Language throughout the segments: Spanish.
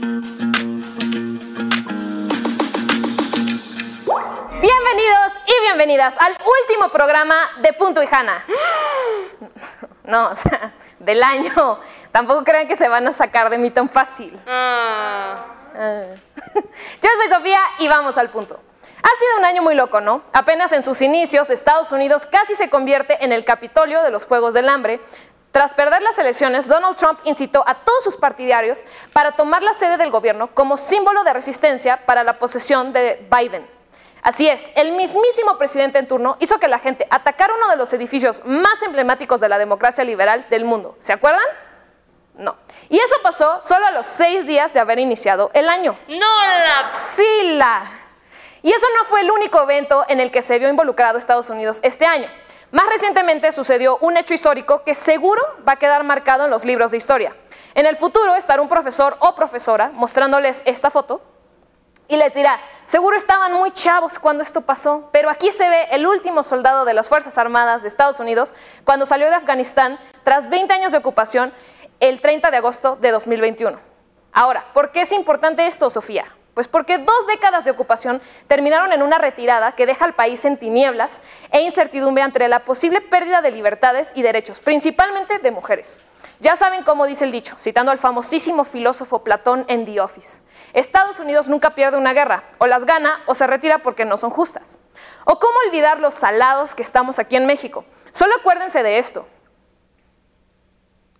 Bienvenidos y bienvenidas al último programa de Punto y Hanna. No, o sea, del año. Tampoco crean que se van a sacar de mí tan fácil. Ah. Yo soy Sofía y vamos al punto. Ha sido un año muy loco, ¿no? Apenas en sus inicios, Estados Unidos casi se convierte en el Capitolio de los Juegos del Hambre. Tras perder las elecciones, Donald Trump incitó a todos sus partidarios para tomar la sede del gobierno como símbolo de resistencia para la posesión de Biden. Así es, el mismísimo presidente en turno hizo que la gente atacara uno de los edificios más emblemáticos de la democracia liberal del mundo. ¿Se acuerdan? No. Y eso pasó solo a los seis días de haber iniciado el año. No la... Sí, la... Y eso no fue el único evento en el que se vio involucrado Estados Unidos este año. Más recientemente sucedió un hecho histórico que seguro va a quedar marcado en los libros de historia. En el futuro estará un profesor o profesora mostrándoles esta foto y les dirá, seguro estaban muy chavos cuando esto pasó, pero aquí se ve el último soldado de las Fuerzas Armadas de Estados Unidos cuando salió de Afganistán tras 20 años de ocupación el 30 de agosto de 2021. Ahora, ¿por qué es importante esto, Sofía? Pues porque dos décadas de ocupación terminaron en una retirada que deja al país en tinieblas e incertidumbre ante la posible pérdida de libertades y derechos, principalmente de mujeres. Ya saben cómo dice el dicho, citando al famosísimo filósofo Platón en The Office. Estados Unidos nunca pierde una guerra, o las gana o se retira porque no son justas. O cómo olvidar los salados que estamos aquí en México. Solo acuérdense de esto.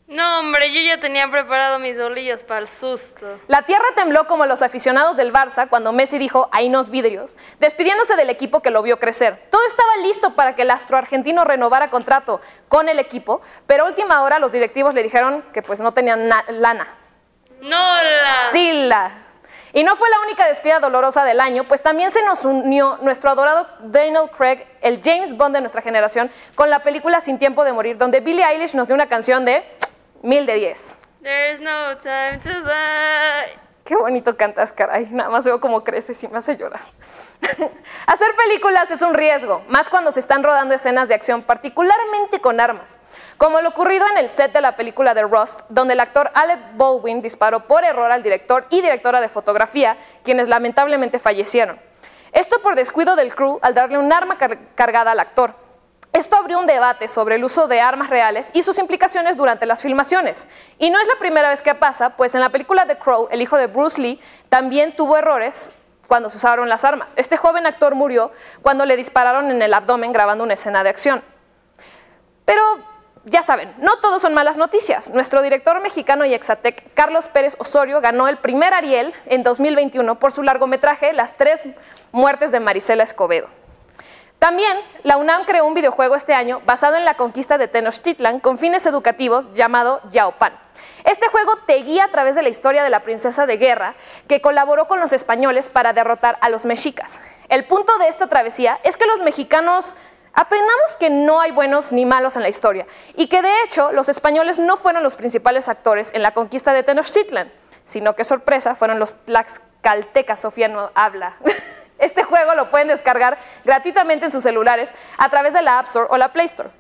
No, hombre, yo ya tenía preparado mis bolillos para el susto. La tierra tembló como los aficionados del Barça cuando Messi dijo ahí nos vidrios, despidiéndose del equipo que lo vio crecer. Todo estaba listo para que el astro argentino renovara contrato con el equipo, pero a última hora los directivos le dijeron que pues no tenían lana. No la. Sí la. Y no fue la única despedida dolorosa del año, pues también se nos unió nuestro adorado Daniel Craig, el James Bond de nuestra generación, con la película Sin Tiempo de Morir, donde Billie Eilish nos dio una canción de Mil de diez. There's no time to lie. Qué bonito cantas, caray. Nada más veo cómo creces y me hace llorar. Hacer películas es un riesgo, más cuando se están rodando escenas de acción, particularmente con armas. Como lo ocurrido en el set de la película de Rust, donde el actor Alec Baldwin disparó por error al director y directora de fotografía, quienes lamentablemente fallecieron. Esto por descuido del crew al darle un arma cargada al actor. Esto abrió un debate sobre el uso de armas reales y sus implicaciones durante las filmaciones. Y no es la primera vez que pasa, pues en la película The Crow, el hijo de Bruce Lee también tuvo errores cuando se usaron las armas. Este joven actor murió cuando le dispararon en el abdomen grabando una escena de acción. Pero ya saben, no todos son malas noticias. Nuestro director mexicano y exatec, Carlos Pérez Osorio, ganó el primer Ariel en 2021 por su largometraje Las tres muertes de Marisela Escobedo. También, la UNAM creó un videojuego este año basado en la conquista de Tenochtitlan con fines educativos llamado Yaopan. Este juego te guía a través de la historia de la princesa de guerra que colaboró con los españoles para derrotar a los mexicas. El punto de esta travesía es que los mexicanos aprendamos que no hay buenos ni malos en la historia y que de hecho los españoles no fueron los principales actores en la conquista de Tenochtitlan, sino que sorpresa fueron los tlaxcaltecas, Sofía no habla. Este juego lo pueden descargar gratuitamente en sus celulares a través de la App Store o la Play Store.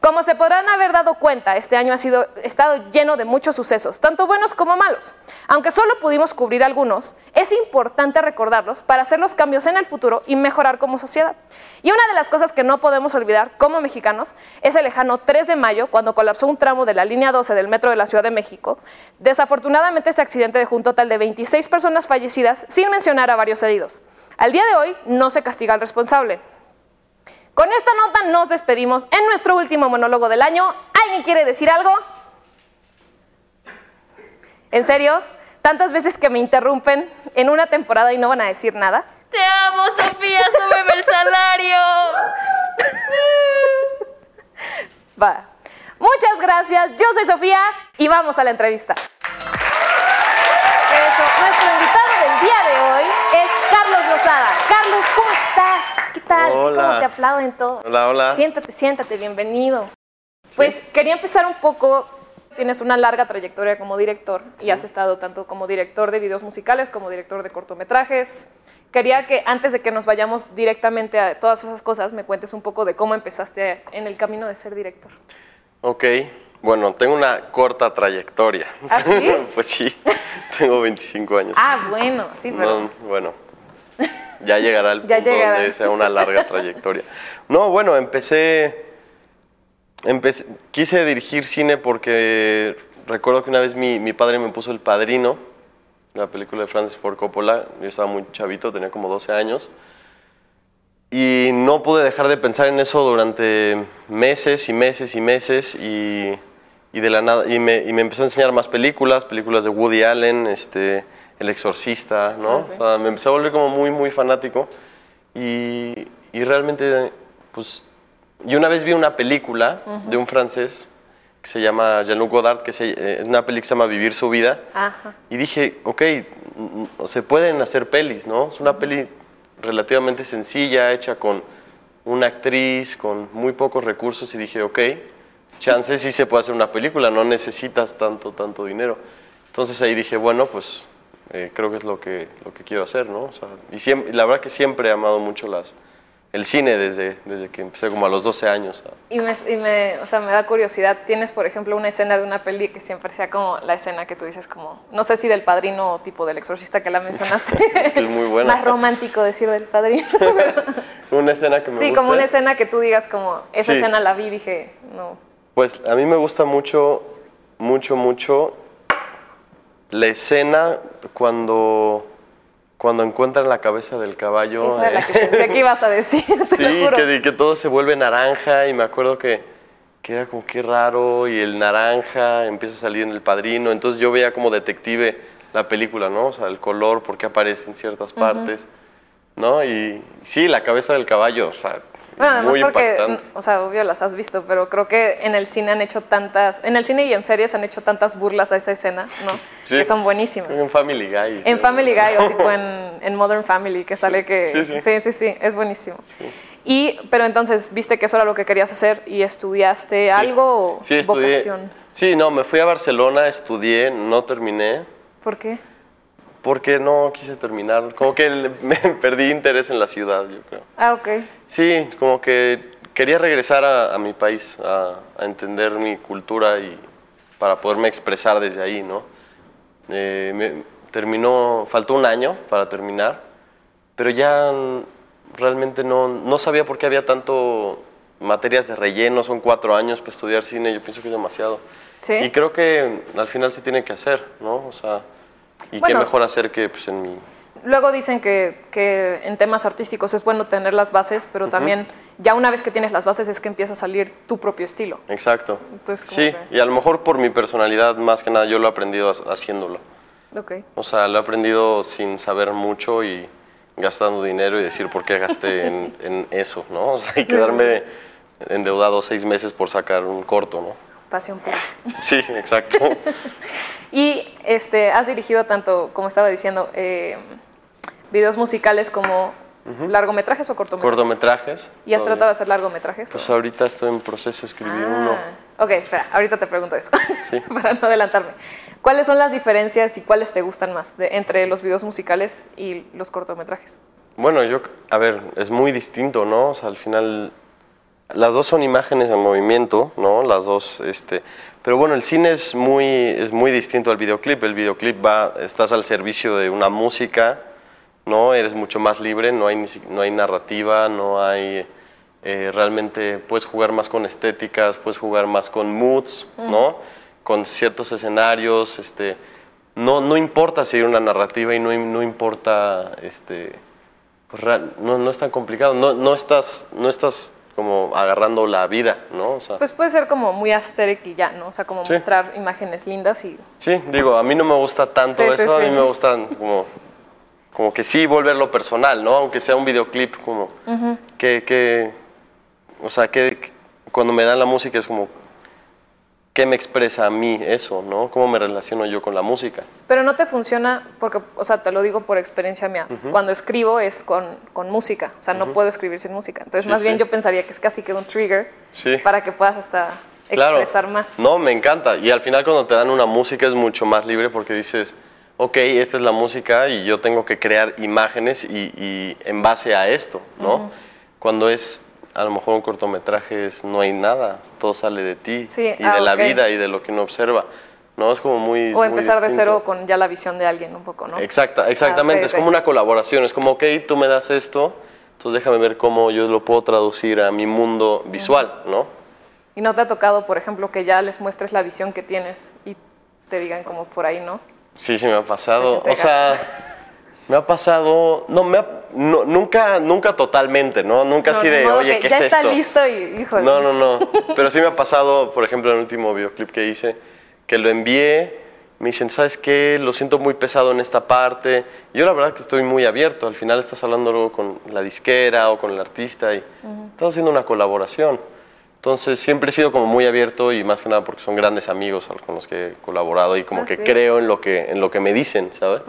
Como se podrán haber dado cuenta, este año ha sido, estado lleno de muchos sucesos, tanto buenos como malos. Aunque solo pudimos cubrir algunos, es importante recordarlos para hacer los cambios en el futuro y mejorar como sociedad. Y una de las cosas que no podemos olvidar como mexicanos es el lejano 3 de mayo, cuando colapsó un tramo de la línea 12 del metro de la Ciudad de México. Desafortunadamente, este accidente dejó un total de 26 personas fallecidas, sin mencionar a varios heridos. Al día de hoy no se castiga al responsable. Con esta nota nos despedimos en nuestro último monólogo del año. ¿Alguien quiere decir algo? ¿En serio? ¿Tantas veces que me interrumpen en una temporada y no van a decir nada? Te amo, Sofía, súbeme el salario. Va. Muchas gracias. Yo soy Sofía y vamos a la entrevista. Eso, nuestro invitado del día de hoy es Carlos Lozada. Carlos, ¿cómo estás? ¿Qué tal? Hola. ¿Cómo te aplauden todos? Hola, hola. Siéntate, siéntate, bienvenido. Pues quería empezar un poco. Tienes una larga trayectoria como director y has estado tanto como director de videos musicales como director de cortometrajes. Quería que antes de que nos vayamos directamente a todas esas cosas, me cuentes un poco de cómo empezaste en el camino de ser director. Ok, Bueno, tengo una corta trayectoria. ¿Ah, sí? pues sí, tengo 25 años. Ah, bueno, sí, pero... No, bueno, ya llegará el Ya punto llegará. donde sea una larga trayectoria. No, bueno, empecé, empecé, quise dirigir cine porque recuerdo que una vez mi, mi padre me puso El Padrino, la película de Francis Ford Coppola, yo estaba muy chavito, tenía como 12 años, y no pude dejar de pensar en eso durante meses y meses y meses y, y de la nada y me, y me empezó a enseñar más películas, películas de Woody Allen, este, El Exorcista, ¿no? Ah, sí. O sea, me empecé a volver como muy muy fanático y, y realmente pues y una vez vi una película de un francés que se llama Jean-Luc Godard, que se- eh, es una película que se llama Vivir su vida. Ajá. Y dije, ok, se pueden hacer pelis, ¿no? Es una peli relativamente sencilla, hecha con una actriz, con muy pocos recursos, y dije, ok, chance sí se puede hacer una película, no necesitas tanto, tanto dinero. Entonces ahí dije, bueno, pues eh, creo que es lo que, lo que quiero hacer, ¿no? O sea, y siempre, la verdad que siempre he amado mucho las, el cine desde, desde que empecé como a los 12 años. Y, me, y me- o sea, me da curiosidad. Tienes, por ejemplo, una escena de una peli que siempre sea como la escena que tú dices, como, no sé si del padrino o tipo del exorcista que la mencionaste. Es que es muy buena. Más romántico decir del padrino. Una escena que me sí, gusta. como una escena que tú digas, como, esa Sí. escena la vi y dije, no. Pues a mí me gusta mucho, mucho, mucho la escena cuando, cuando encuentran la cabeza del caballo. Esa la eh, que pensé que ibas a decir, te lo sí, juro. que, que todo se vuelve naranja y me acuerdo que, que era como que raro y el naranja empieza a salir en el padrino. Entonces yo veía como detective la película, ¿no? O sea, el color, por qué aparece en ciertas partes, ¿no? Y sí, la cabeza del caballo, o sea, Bueno, además muy porque, impactante. mm, o sea, obvio las has visto, pero creo que en el cine han hecho tantas, en el cine y en series han hecho tantas burlas a esa escena, ¿no? Sí. Que son buenísimas. En Family Guy. En. Family Guy o tipo en, en Modern Family, que sale que... sí, sí. sí, sí, sí, es buenísimo. Y, pero entonces, viste que eso era lo que querías hacer y estudiaste algo o Sí, estudié. vocación. Sí, no, me fui a Barcelona, estudié, no terminé, ¿Por qué? Porque no quise terminar. Como que me perdí interés en la ciudad, yo creo. Ah, ok. Sí, como que quería regresar a, a mi país, a, a entender mi cultura y para poderme expresar desde ahí, ¿no? Eh, me- terminó, faltó un año para terminar, pero ya realmente no, no sabía por qué había tanto materias de relleno, son cuatro años para estudiar cine, yo pienso que es demasiado. Sí. Y creo que al final se tiene que hacer, ¿no? O sea, y Bueno. qué mejor hacer que pues, en mi... Luego dicen que, que en temas artísticos es bueno tener las bases, pero también ya una vez que tienes las bases es que empieza a salir tu propio estilo. Exacto. Entonces, sí, que- y a lo mejor por mi personalidad, más que nada, yo lo he aprendido ha- haciéndolo. Ok. O sea, lo he aprendido sin saber mucho y gastando dinero y decir por qué gasté en, en eso, ¿no? O sea, y quedarme endeudado seis meses por sacar un corto, ¿no? Pasión pura. Sí, exacto. Y este, has dirigido tanto, como estaba diciendo, eh, videos musicales como largometrajes o cortometrajes. Cortometrajes. ¿Y has todavía. tratado de hacer largometrajes? Pues o? ahorita estoy en proceso de escribir uno. Ah, Ok, espera, ahorita te pregunto eso, Sí. para no adelantarme. ¿Cuáles son las diferencias y cuáles te gustan más de- entre los videos musicales y los cortometrajes? Bueno, yo, a ver, es muy distinto, ¿no? O sea, al final, las dos son imágenes en movimiento, ¿no? Las dos, este, pero bueno, el cine es muy, es muy distinto al videoclip. El videoclip va, estás al servicio de una música, ¿no? Eres mucho más libre, no hay, no hay narrativa, no hay, eh, realmente puedes jugar más con estéticas, puedes jugar más con moods, ¿no? Con ciertos escenarios, este, no, no importa seguir una narrativa y no, no importa, este, pues, no, no es tan complicado, no, no, estás, no estás como agarrando la vida, ¿no? O sea, Pues puede ser como muy aesthetic y ya, ¿no? O sea, como Sí. mostrar imágenes lindas y... sí, digo, a mí no me gusta tanto Sí, sí, eso, a mí me gusta como, como que sí volverlo personal, ¿no? Aunque sea un videoclip, como que, que, o sea, que cuando me dan la música es como, ¿qué me expresa a mí eso, ¿no? ¿Cómo me relaciono yo con la música? Pero no te funciona porque, o sea, te lo digo por experiencia mía. Cuando escribo es con, con música, o sea, no puedo escribir sin música. Entonces, Sí, más bien sí. yo pensaría que es casi que un trigger Sí. para que puedas hasta Claro. expresar más. No, me encanta. Y al final cuando te dan una música es mucho más libre porque dices, ok, esta es la música y yo tengo que crear imágenes y, y en base a esto, ¿no? Cuando es a lo mejor un cortometraje es no hay nada, todo sale de ti Sí, y ah, de la vida y de lo que uno observa. No, es como muy... O muy empezar de distinto. cero con ya la visión de alguien un poco, ¿no? Exacta, exactamente, Ah, ok, es como una colaboración, es como, ok, tú me das esto, entonces déjame ver cómo yo lo puedo traducir a mi mundo visual, ¿no? Y no te ha tocado, por ejemplo, que ya les muestres la visión que tienes y te digan como por ahí, ¿no? Sí, sí me ha pasado. Pues O sea, me ha pasado, no, me ha- no, nunca, nunca totalmente, ¿no? Nunca No, así de, oye, ¿qué ya es está esto? listo y, híjole. No, no, no. Pero sí me ha pasado, por ejemplo, en el último videoclip que hice, que lo envié, me dicen, ¿sabes qué? Lo siento muy pesado en esta parte. Yo la verdad que estoy muy abierto. Al final estás hablando luego con la disquera o con el artista y estás haciendo una colaboración. Entonces siempre he sido como muy abierto y más que nada porque son grandes amigos con los que he colaborado y como Ah, que sí. creo en lo que, en lo que me dicen, ¿sabes?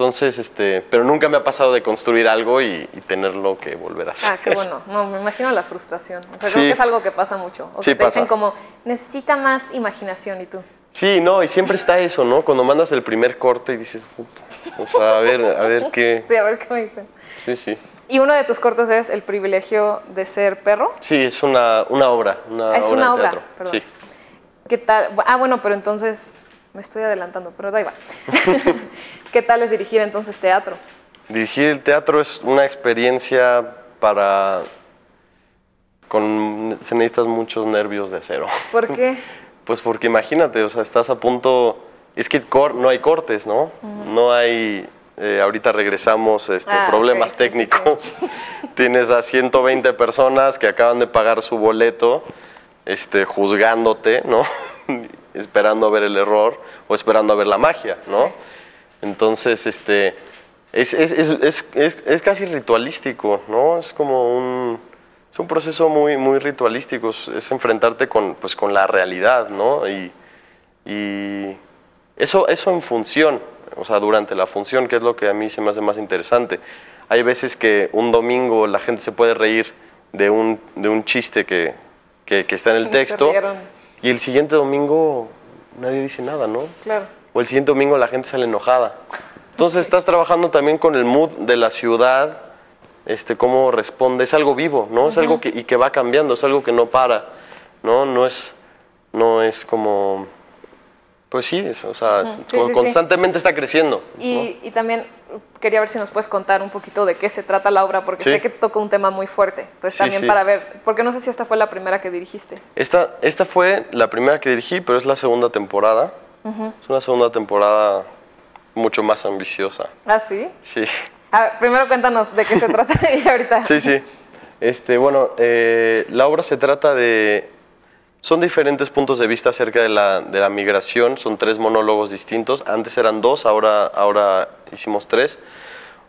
Entonces, este, pero nunca me ha pasado de construir algo y, y tenerlo que volver a hacer. Ah, qué bueno. No, me imagino la frustración. O sea, Sí. creo que es algo que pasa mucho. O Sí, que te dicen pasa. como, necesita más imaginación y tú. Sí, no, y siempre está eso, ¿no? Cuando mandas el primer corte y dices, "Puta", o sea, a ver, a ver qué. Sí, a ver qué me dicen. Sí, sí. Y uno de tus cortos es El privilegio de ser perro. Sí, es una, una obra, una Ah, es obra una de obra, teatro. perdón. Sí. ¿Qué tal? Ah, bueno, pero entonces me estoy adelantando, pero da igual. ¿Qué tal es dirigir entonces teatro? Dirigir el teatro es una experiencia para. Con, se necesitas muchos nervios de acero. ¿Por qué? Pues porque imagínate, o sea, estás a punto. Es que cor- no hay cortes, ¿no? No hay. eh, ahorita regresamos este, Ah, problemas ok, sí, sí, sí. técnicos. Tienes a 120 personas que acaban de pagar su boleto, este, juzgándote, ¿no? Esperando a ver el error o esperando a ver la magia, ¿no? Entonces, este, es, es, es, es, es- es casi ritualístico, ¿no? Es como un, es un proceso muy, muy ritualístico, es, enfrentarte con, pues, con la realidad, ¿no? Y, y eso, eso en función, o sea, durante la función, que es lo que a mí se me hace más interesante. Hay veces que un domingo la gente se puede reír de un, de un chiste que, que, que está en el Y texto. Y el siguiente domingo nadie dice nada, ¿no? Claro. O el siguiente domingo la gente sale enojada. Entonces estás trabajando también con el mood de la ciudad, este, cómo responde, es algo vivo, ¿no? Es algo que, y que va cambiando, es algo que no para, ¿no? No es, no es como, pues sí, es, o sea, Sí, sí. constantemente está creciendo. ¿no? Y, también quería ver si nos puedes contar un poquito de qué se trata la obra, porque sé que toca un tema muy fuerte. Entonces también para ver, porque no sé si esta fue la primera que dirigiste. Esta, esta fue la primera que dirigí, pero es la segunda temporada. Es una segunda temporada mucho más ambiciosa. ¿Ah, sí? Sí. A ver, primero cuéntanos de qué se trata y ahorita. Sí, sí. Este, bueno, eh, la obra se trata de... Son diferentes puntos de vista acerca de la, de la migración, son tres monólogos distintos. Antes eran dos, ahora, ahora hicimos tres.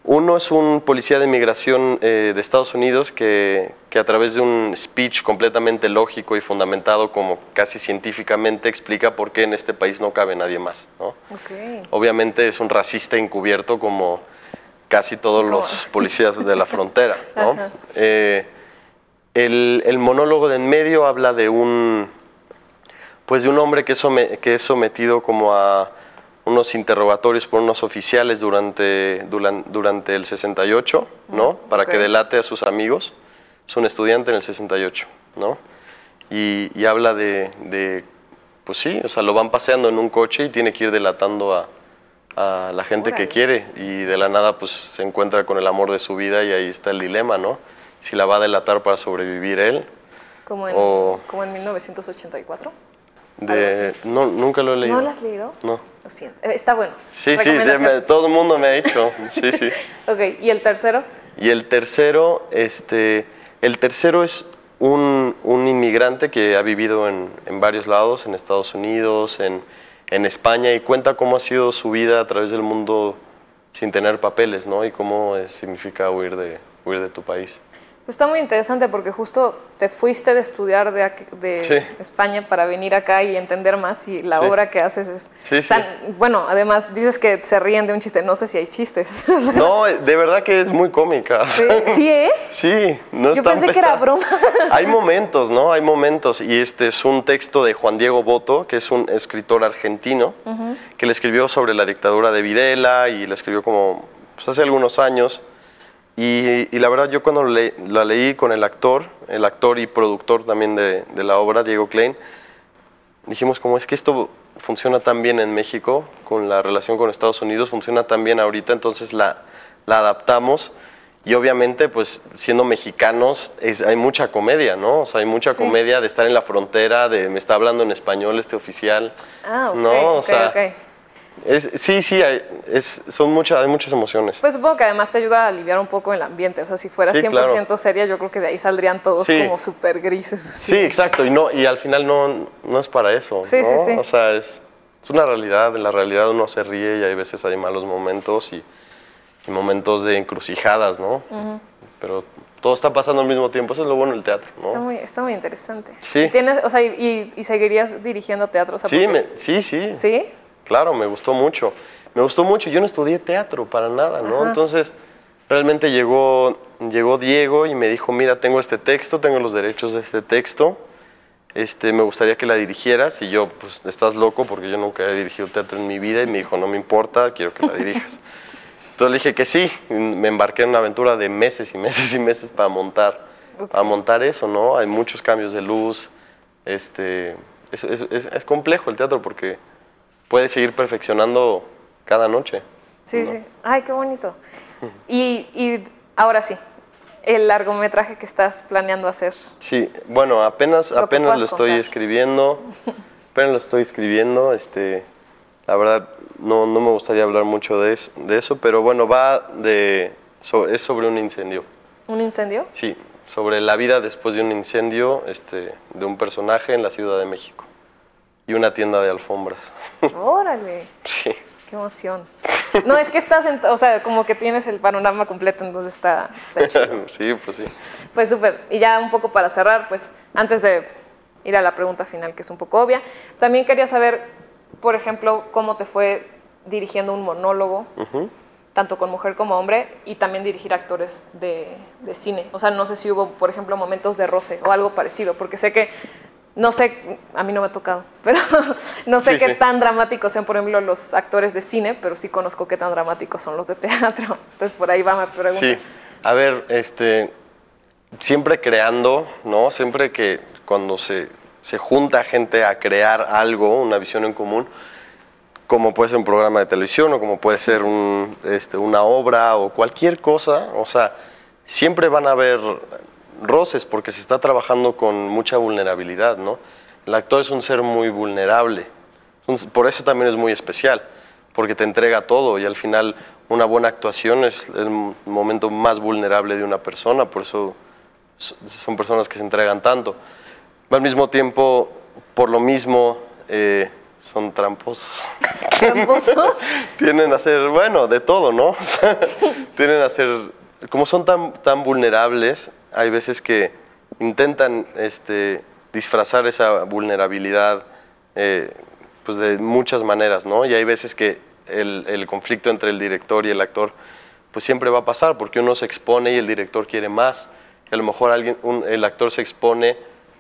Uno es un policía de migración eh, de Estados Unidos que, que a través de un speech completamente lógico y fundamentado, como casi científicamente, explica por qué en este país no cabe nadie más. ¿no? Ok. Obviamente es un racista encubierto como casi todos Como- los policías de la frontera. ¿no? Eh, el, el monólogo de en medio habla de un, pues de un hombre que es, some- que es sometido como a unos interrogatorios por unos oficiales durante, duran- durante el 68, ¿no? Para que delate a sus amigos. Es un estudiante en el 68, ¿no? Y, y habla de, de, pues sí, o sea, lo van paseando en un coche y tiene que ir delatando a, a la gente que quiere y de la nada pues se encuentra con el amor de su vida y ahí está el dilema, ¿no? Si la va a delatar para sobrevivir él. Como en, O- como en 1984. De, no, nunca lo he leído. ¿No lo has leído? No. Lo siento. Eh, Está bueno. Sí, sí, me- todo el mundo me ha dicho. Sí, sí. Ok, ¿y el tercero? Y el tercero, este, el tercero es un, un inmigrante que ha vivido en, en varios lados, en Estados Unidos, en, en España, y cuenta cómo ha sido su vida a través del mundo sin tener papeles, ¿no? Y cómo eh, significa huir de, huir de tu país. Pues está muy interesante porque justo te fuiste de estudiar de, aquí- de Sí. España para venir acá y entender más y la Sí. obra que haces es... Sí, tan- Bueno, además dices que se ríen de un chiste, no sé si hay chistes. No, de verdad que es muy cómica. ¿Sí, ¿Sí es? Sí, no es Yo tan pensé que era broma. Hay momentos, ¿no? Hay momentos. Y este es un texto de Juan Diego Boto, que es un escritor argentino, que le escribió sobre la dictadura de Videla y le escribió como pues, hace algunos años. Y, y la verdad, yo cuando le- la leí con el actor, el actor y productor también de, de la obra, Diego Klein, dijimos como es que esto funciona tan bien en México, con la relación con Estados Unidos, funciona tan bien ahorita, entonces la, la adaptamos. Y obviamente, pues siendo mexicanos, es- hay mucha comedia, ¿no? O sea, hay mucha Sí. comedia de estar en la frontera, de me está hablando en español este oficial. Ah, ok, No, o ok, sea, ok. Es, sí, sí, hay, es, son muchas, hay muchas emociones. Pues supongo que además te ayuda a aliviar un poco el ambiente. O sea, si fuera Sí, 100% claro. seria, yo creo que de ahí saldrían todos Sí. como súper grises. así. Sí, exacto, y, no, y al final no, no es para eso. Sí, ¿no? sí, sí. O sea, es, es una realidad, en la realidad uno se ríe y hay veces hay malos momentos y, y momentos de encrucijadas, ¿no? Pero todo está pasando al mismo tiempo, eso es lo bueno del teatro, Está ¿no? muy, está muy interesante. Sí. ¿Y ¿Tienes, o sea, y, seguirías dirigiendo teatro? O sea, Sí, me- sí, sí, ¿Sí? Claro, me gustó mucho. Me gustó mucho, yo no estudié teatro para nada, ¿no? Ajá. Entonces, realmente llegó, llegó Diego y me dijo, mira, tengo este texto, tengo los derechos de este texto, este, me gustaría que la dirigieras y yo, pues, estás loco porque yo nunca he dirigido teatro en mi vida y me dijo, no me importa, quiero que la dirijas. Entonces le dije que sí, me embarqué en una aventura de meses y meses y meses para montar, para montar eso, ¿no? Hay muchos cambios de luz, este, es, es- es- es complejo el teatro porque puedes seguir perfeccionando cada noche. Sí, sí. Ay, qué bonito. Y, y ahora sí, el largometraje que estás planeando hacer. Sí, bueno, apenas, Lo apenas lo estoy contar. escribiendo, apenas lo estoy escribiendo, este, la verdad no, no me gustaría hablar mucho de, es- de eso, pero bueno, va de, so- es sobre un incendio, ¿Un incendio? sí, sobre la vida después de un incendio este, de un personaje en la Ciudad de México y una tienda de alfombras. Órale, sí, qué emoción. No, es que estás, en, o sea, como que tienes el panorama completo, entonces está, está chido. sí, pues sí. Pues súper. Y ya un poco para cerrar, pues antes de ir a la pregunta final, que es un poco obvia, también quería saber, por ejemplo, cómo te fue dirigiendo un monólogo, tanto con mujer como hombre, y también dirigir actores de, de cine. O sea, no sé si hubo, por ejemplo, momentos de roce o algo parecido, porque sé que, no sé, a mí no me ha tocado, pero no sé Sí, qué sí. tan dramáticos sean, por ejemplo, los actores de cine, pero sí conozco qué tan dramáticos son los de teatro. Entonces, por ahí va mi pregunta. Sí, a ver, este, siempre creando, ¿no? Siempre que cuando se, se junta gente a crear algo, una visión en común, como puede ser un programa de televisión o como puede ser un, este, una obra o cualquier cosa, o sea, siempre van a haber roces porque se está trabajando con mucha vulnerabilidad, ¿no? El actor es un ser muy vulnerable, por eso también es muy especial, porque te entrega todo y al final una buena actuación es el momento más vulnerable de una persona, por eso so- son personas que se entregan tanto. Al mismo tiempo, por lo mismo, eh, son tramposos. ¿Tramposos? tienen a ser, bueno, de todo, ¿no? Tienen a ser, como son tan, tan vulnerables, hay veces que intentan este, disfrazar esa vulnerabilidad eh, pues de muchas maneras, ¿no? Y hay veces que el, el conflicto entre el director y el actor pues siempre va a pasar porque uno se expone y el director quiere más. Y a lo mejor alguien, un- el actor se expone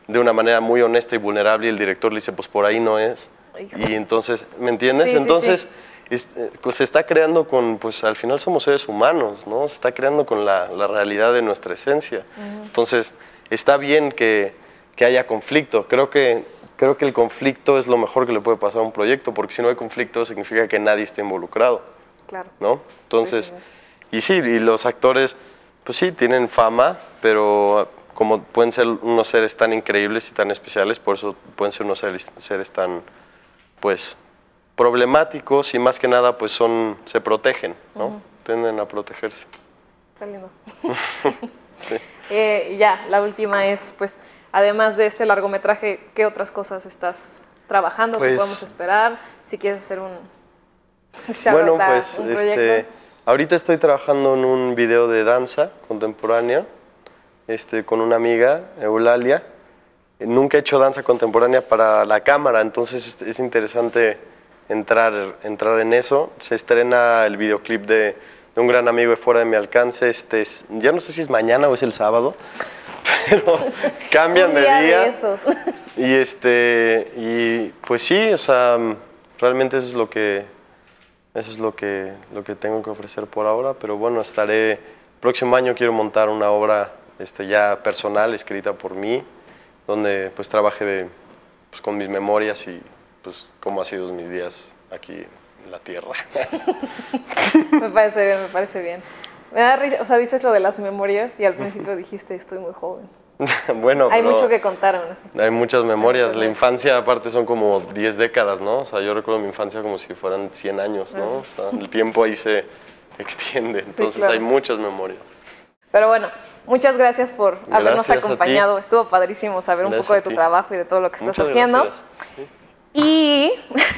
de una manera muy honesta y vulnerable y el director le dice, pues por ahí no es. Y entonces, ¿me entiendes? Sí, entonces, sí. Se está creando con, pues al final somos seres humanos, ¿no? Se está creando con la, la realidad de nuestra esencia. Entonces, está bien que, que haya conflicto. Creo que, creo que el conflicto es lo mejor que le puede pasar a un proyecto, porque si no hay conflicto significa que nadie está involucrado, Claro. ¿no? Entonces, Sí, sí, y sí, y los actores, pues sí, tienen fama, pero como pueden ser unos seres tan increíbles y tan especiales, por eso pueden ser unos seres, seres tan, pues, problemáticos y más que nada, pues son, se protegen, ¿no? Tienden a protegerse. Está lindo. Sí. Eh, ya, la última es, pues, además de este largometraje, ¿qué otras cosas estás trabajando? ¿Qué Pues- podemos esperar? Si quieres hacer un Bueno, pues un este, ahorita estoy trabajando en un video de danza contemporánea este, con una amiga, Eulalia. Nunca he hecho danza contemporánea para la cámara, entonces es, es interesante entrar, entrar en eso. Se estrena el videoclip de, de un gran amigo de fuera de mi alcance. Este es- ya no sé si es mañana o es el sábado, pero cambian de día de. Y este, y pues sí, o sea, realmente eso es lo que, eso es lo que, lo que tengo que ofrecer por ahora, pero bueno, estaré próximo año quiero montar una obra este, ya personal, escrita por mí, donde pues trabaje de, pues, con mis memorias y pues cómo ha sido mis días aquí en la tierra. me parece bien, me parece bien. Me da risa, o sea, dices lo de las memorias y al principio dijiste, estoy muy joven. bueno, Hay mucho que contar aún así. Hay muchas memorias. La infancia, aparte, son como 10 décadas, ¿no? O sea, yo recuerdo mi infancia como si fueran 100 años, ¿no? O sea, el tiempo ahí se extiende. Entonces, claro. hay muchas memorias. Pero bueno, muchas gracias por habernos Gracias acompañado. Estuvo padrísimo saber un poco de tu trabajo y de todo lo que estás haciendo. Sí. Y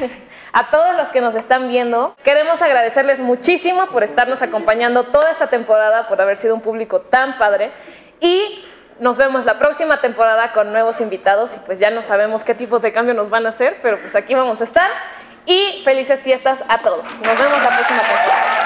a todos los que nos están viendo, queremos agradecerles muchísimo por estarnos acompañando toda esta temporada, por haber sido un público tan padre. Y nos vemos la próxima temporada con nuevos invitados y pues ya no sabemos qué tipo de cambio nos van a hacer, pero pues aquí vamos a estar. Y felices fiestas a todos. Nos vemos la próxima temporada.